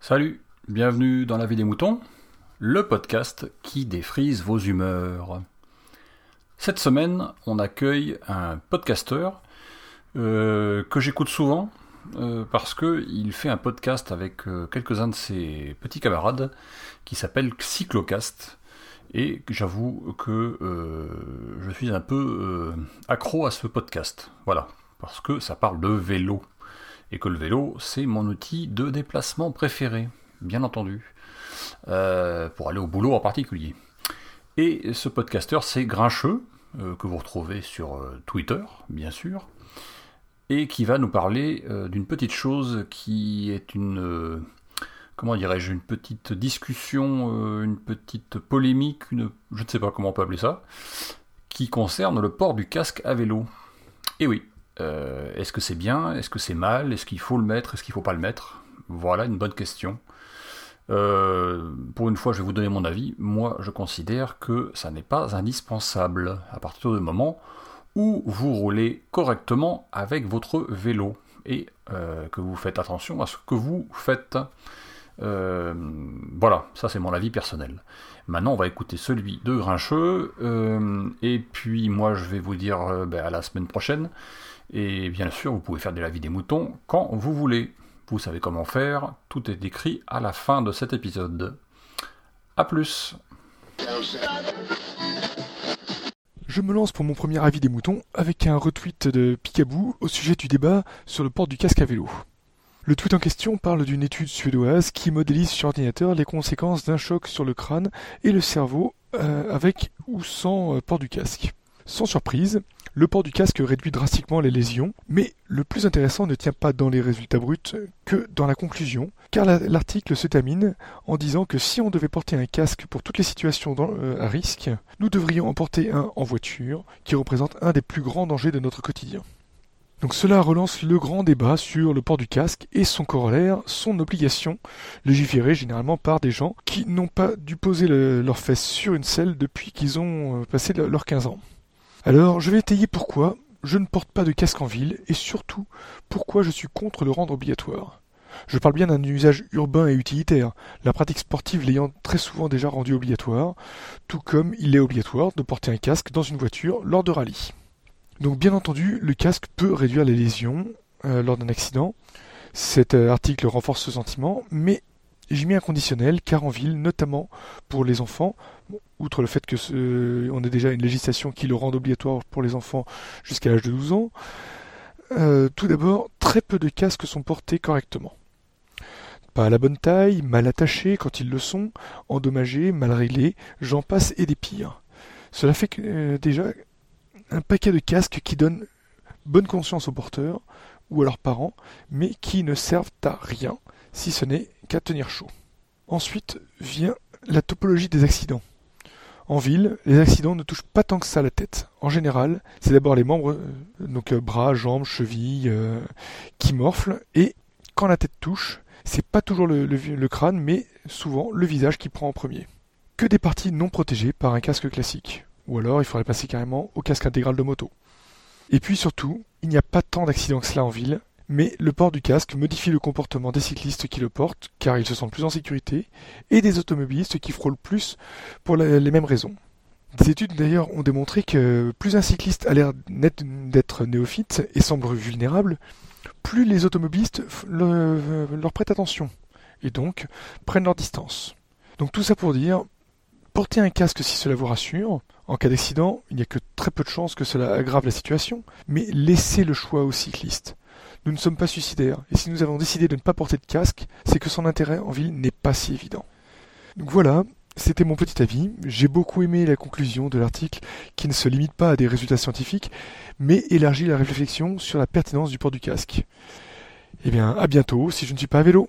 Salut, bienvenue dans La vie des moutons, le podcast qui défrise vos humeurs. Cette semaine, on accueille un podcasteur euh, que j'écoute souvent euh, parce qu'il fait un podcast avec euh, quelques-uns de ses petits camarades qui s'appelle Cyclocast. Et j'avoue que euh, je suis un peu euh, accro à ce podcast. Voilà, parce que ça parle de vélo. Et que le vélo, c'est mon outil de déplacement préféré, bien entendu. Euh, pour aller au boulot en particulier. Et ce podcasteur, c'est Grincheux, que vous retrouvez sur Twitter, bien sûr, et qui va nous parler d'une petite chose qui est une, comment dirais-je, une petite discussion, euh, une petite polémique, une, je ne sais pas comment on peut appeler ça, qui concerne le port du casque à vélo. Et oui, euh, est-ce que c'est bien, est-ce que c'est mal, est-ce qu'il faut le mettre, est-ce qu'il ne faut pas le mettre? Voilà une bonne question. Euh, pour une fois, je vais vous donner mon avis. Moi, je considère que ça n'est pas indispensable à partir du moment où vous roulez correctement avec votre vélo et que vous faites attention à ce que vous faites. Euh, voilà, ça c'est mon avis personnel. Maintenant, on va écouter celui de Grincheux, euh, et puis moi je vais vous dire euh, ben, à la semaine prochaine. Et bien sûr, vous pouvez faire de la vie des moutons quand vous voulez. Vous savez comment faire, tout est écrit à la fin de cet épisode. A plus Je me lance pour mon premier avis des moutons avec un retweet de Picaboo au sujet du débat sur le port du casque à vélo. Le tweet en question parle d'une étude suédoise qui modélise sur ordinateur les conséquences d'un choc sur le crâne et le cerveau euh, avec ou sans euh, port du casque. Sans surprise, le port du casque réduit drastiquement les lésions, mais le plus intéressant ne tient pas dans les résultats bruts que dans la conclusion, car la- l'article se termine en disant que si on devait porter un casque pour toutes les situations euh, à risque, nous devrions en porter un en voiture, qui représente un des plus grands dangers de notre quotidien. Donc cela relance le grand débat sur le port du casque et son corollaire, son obligation, légiférée généralement par des gens qui n'ont pas dû poser le- leurs fesses sur une selle depuis qu'ils ont euh, passé le- leurs 15 ans. Alors je vais étayer pourquoi je ne porte pas de casque en ville et surtout pourquoi je suis contre le rendre obligatoire. Je parle bien d'un usage urbain et utilitaire, la pratique sportive l'ayant très souvent déjà rendu obligatoire, tout comme il est obligatoire de porter un casque dans une voiture lors de rallye. Donc bien entendu, le casque peut réduire les lésions euh, lors d'un accident. Cet euh, article renforce ce sentiment, mais j'ai mis un conditionnel car en ville, notamment pour les enfants, outre le fait que ce- on a déjà une législation qui le rend obligatoire pour les enfants jusqu'à l'âge de 12 ans, euh, tout d'abord, très peu de casques sont portés correctement. Pas à la bonne taille, mal attachés quand ils le sont, endommagés, mal réglés, j'en passe et des pires. Cela fait que, euh, déjà un paquet de casques qui donnent bonne conscience aux porteurs ou à leurs parents, mais qui ne servent à rien, si ce n'est qu'à tenir chaud. Ensuite vient la topologie des accidents. En ville, les accidents ne touchent pas tant que ça la tête. En général, c'est d'abord les membres, euh, donc euh, bras, jambes, chevilles, euh, qui morflent, et quand la tête touche, c'est pas toujours le, crâne, mais souvent le visage qui prend en premier. Que des parties non protégées par un casque classique. Ou alors il faudrait passer carrément au casque intégral de moto. Et puis surtout, il n'y a pas tant d'accidents que cela en ville, mais le port du casque modifie le comportement des cyclistes qui le portent, car ils se sentent plus en sécurité, et des automobilistes qui frôlent plus pour les mêmes raisons. Des études d'ailleurs ont démontré que plus un cycliste a l'air net- d'être néophyte et semble vulnérable, plus les automobilistes leur prêtent attention, et donc prennent leur distance. Donc tout ça pour dire, portez un casque si cela vous rassure, en cas d'accident, il n'y a que très peu de chances que cela aggrave la situation, mais laissez le choix aux cyclistes. Nous ne sommes pas suicidaires, et si nous avons décidé de ne pas porter de casque, c'est que son intérêt en ville n'est pas si évident. Donc voilà, c'était mon petit avis. J'ai beaucoup aimé la conclusion de l'article qui ne se limite pas à des résultats scientifiques, mais élargit la réflexion sur la pertinence du port du casque. Eh bien, à bientôt si je ne suis pas à vélo.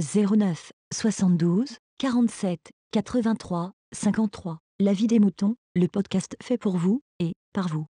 09 72 47 83 53. La vie des moutons, le podcast fait pour vous et par vous.